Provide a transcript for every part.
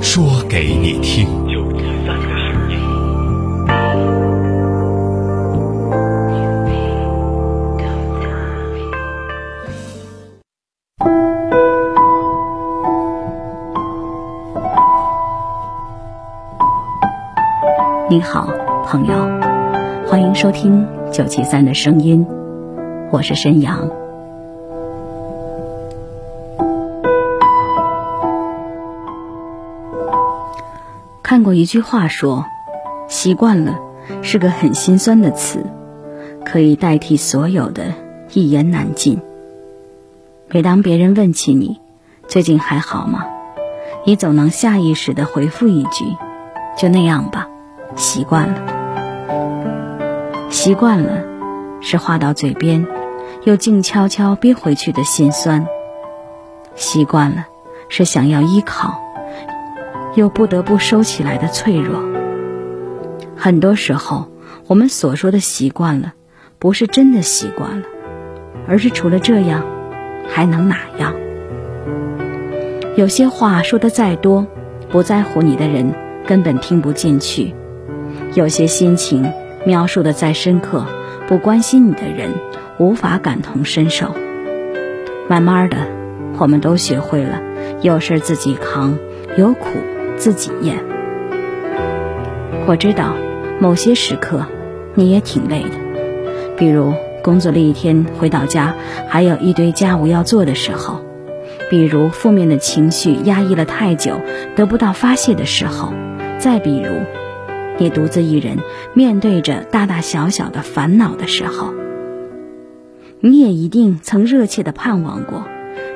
说给你听。你好，朋友，欢迎收听九七三的声音，我是申阳。看过一句话说：“习惯了是个很心酸的词，可以代替所有的一言难尽。”每当别人问起你最近还好吗，你总能下意识的回复一句：“就那样吧。”习惯了，习惯了，是话到嘴边，又静悄悄憋回去的心酸；习惯了，是想要依靠，又不得不收起来的脆弱。很多时候，我们所说的习惯了，不是真的习惯了，而是除了这样，还能哪样？有些话说的再多，不在乎你的人根本听不进去。有些心情描述的再深刻，不关心你的人无法感同身受。慢慢的，我们都学会了有事自己扛，有苦自己咽。我知道，某些时刻你也挺累的，比如工作了一天回到家还有一堆家务要做的时候，比如负面的情绪压抑了太久得不到发泄的时候，再比如。你独自一人面对着大大小小的烦恼的时候，你也一定曾热切的盼望过，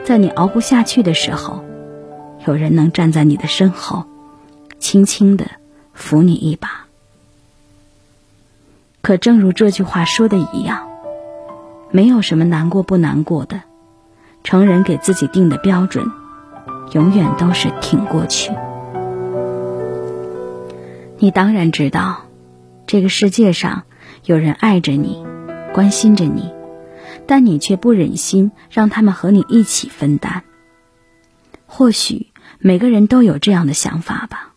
在你熬不下去的时候，有人能站在你的身后，轻轻的扶你一把。可正如这句话说的一样，没有什么难过不难过的，成人给自己定的标准，永远都是挺过去。你当然知道，这个世界上有人爱着你，关心着你，但你却不忍心让他们和你一起分担。或许每个人都有这样的想法吧。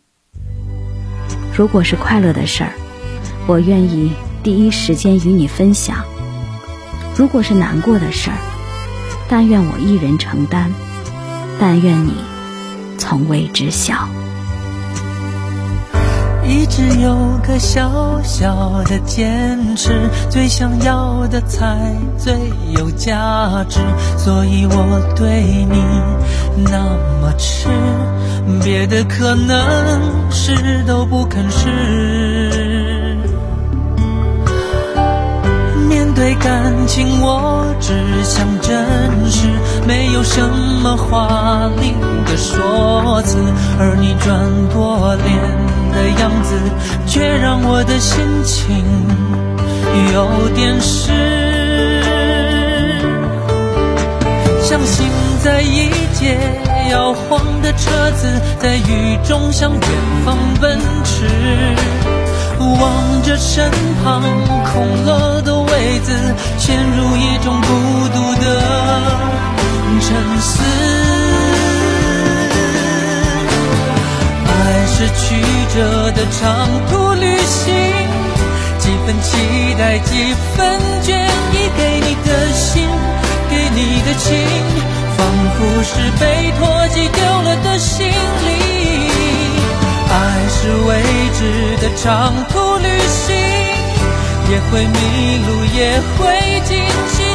如果是快乐的事儿，我愿意第一时间与你分享；如果是难过的事儿，但愿我一人承担，但愿你从未知晓。一直有个小小的坚持，最想要的才最有价值，所以我对你那么痴，别的可能是都不肯试。对感情，我只想真实，没有什么华丽的说辞，而你转过脸。的样子，却让我的心情有点湿。像行在一街摇晃的车子，在雨中向远方奔驰，望着身旁空了的位子，陷入一种孤独的沉思。爱是曲折的长途旅行，几分期待，几分倦意。给你的心，给你的情，仿佛是被拖挤丢了的行李。是未知的长途旅行，也会迷路，也会惊喜。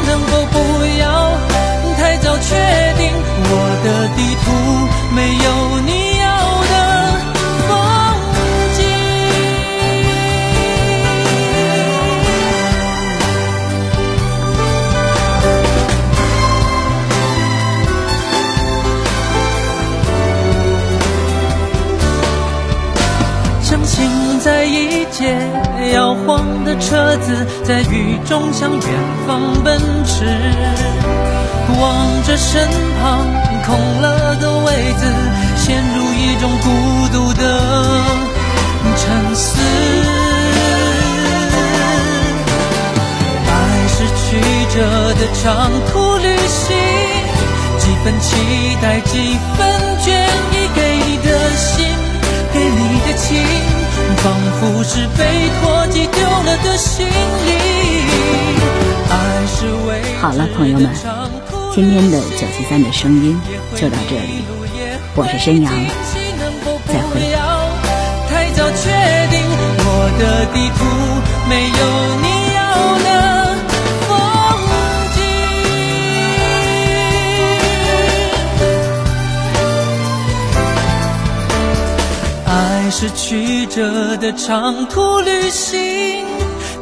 一街摇晃的车子，在雨中向远方奔驰。望着身旁空了的位子，陷入一种孤独的沉思。爱是曲折的长途旅行，几分期待，几分倦意，仿佛是被拖寄丢了的行李。爱是为好了，朋友们，今天的九七三的声音就到这里，我是申阳，再会。太早确定，我的地图没有你是曲折的长途旅行，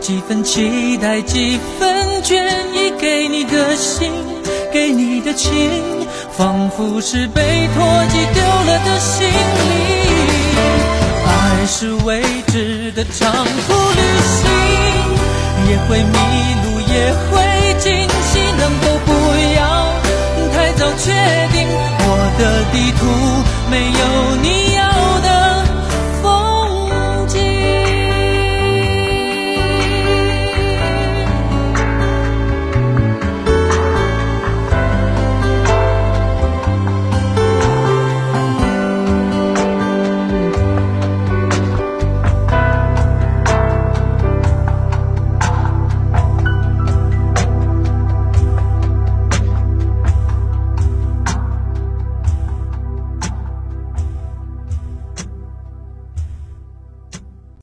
几分期待，几分倦意，给你的心，给你的情，仿佛是被拖寄丢了的行李。爱是未知的长途旅行，也会迷路，也会惊喜，能否不要太早确定？我的地图没有你。